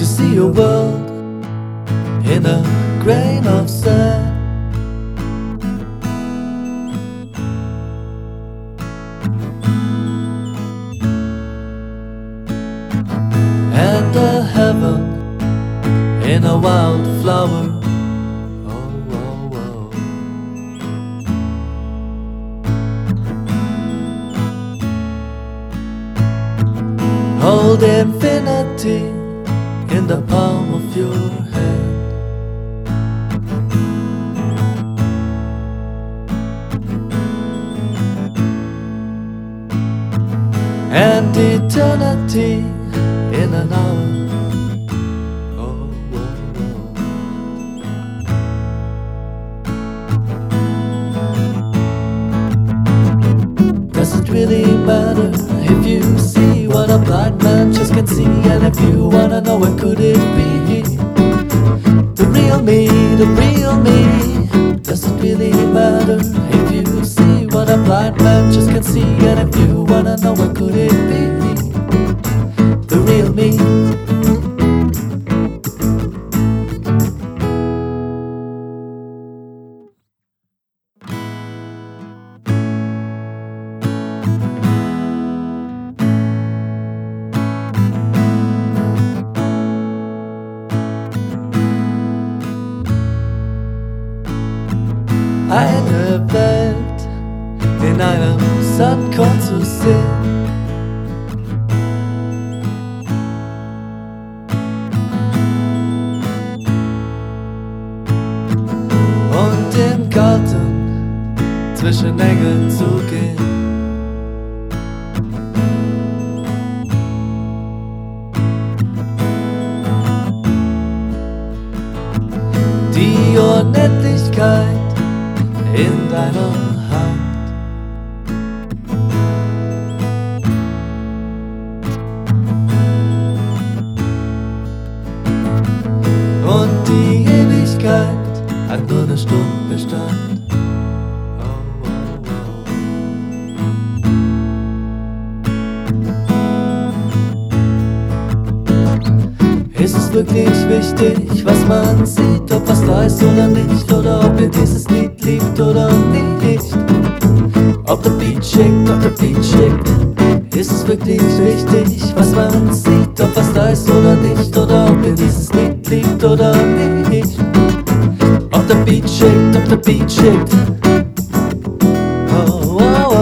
to see your world in a grain of sand. And a heaven in a wildflower. Oh. Hold infinity in the palm of your hand. And eternity in an hour. Oh, oh, oh. Does it really matter if you see what a blind if you wanna know what could it be? The real me, the real me. Does it really matter if you see what a blind man just can see? And if you wanna know what could it be? The real me. Eine Welt in einem Sandkorn zu sehen. Und im Garten zwischen Engeln zu gehen. Die Unendlichkeit in deiner Hand. Und die Ewigkeit hat nur eine Stunde Bestand. Ist es wirklich wichtig, was man sieht, ob was da ist oder nicht, oder ob ihr dieses Lied geliebt oder nicht. Ob der Beat schickt, ob der Beat schickt, ist es wirklich wichtig, was man sieht, ob was da ist oder nicht, oder ob in dieses Lied liegt oder nicht. Ob der Beat schickt, ob der Beat schickt. Oh, oh, oh.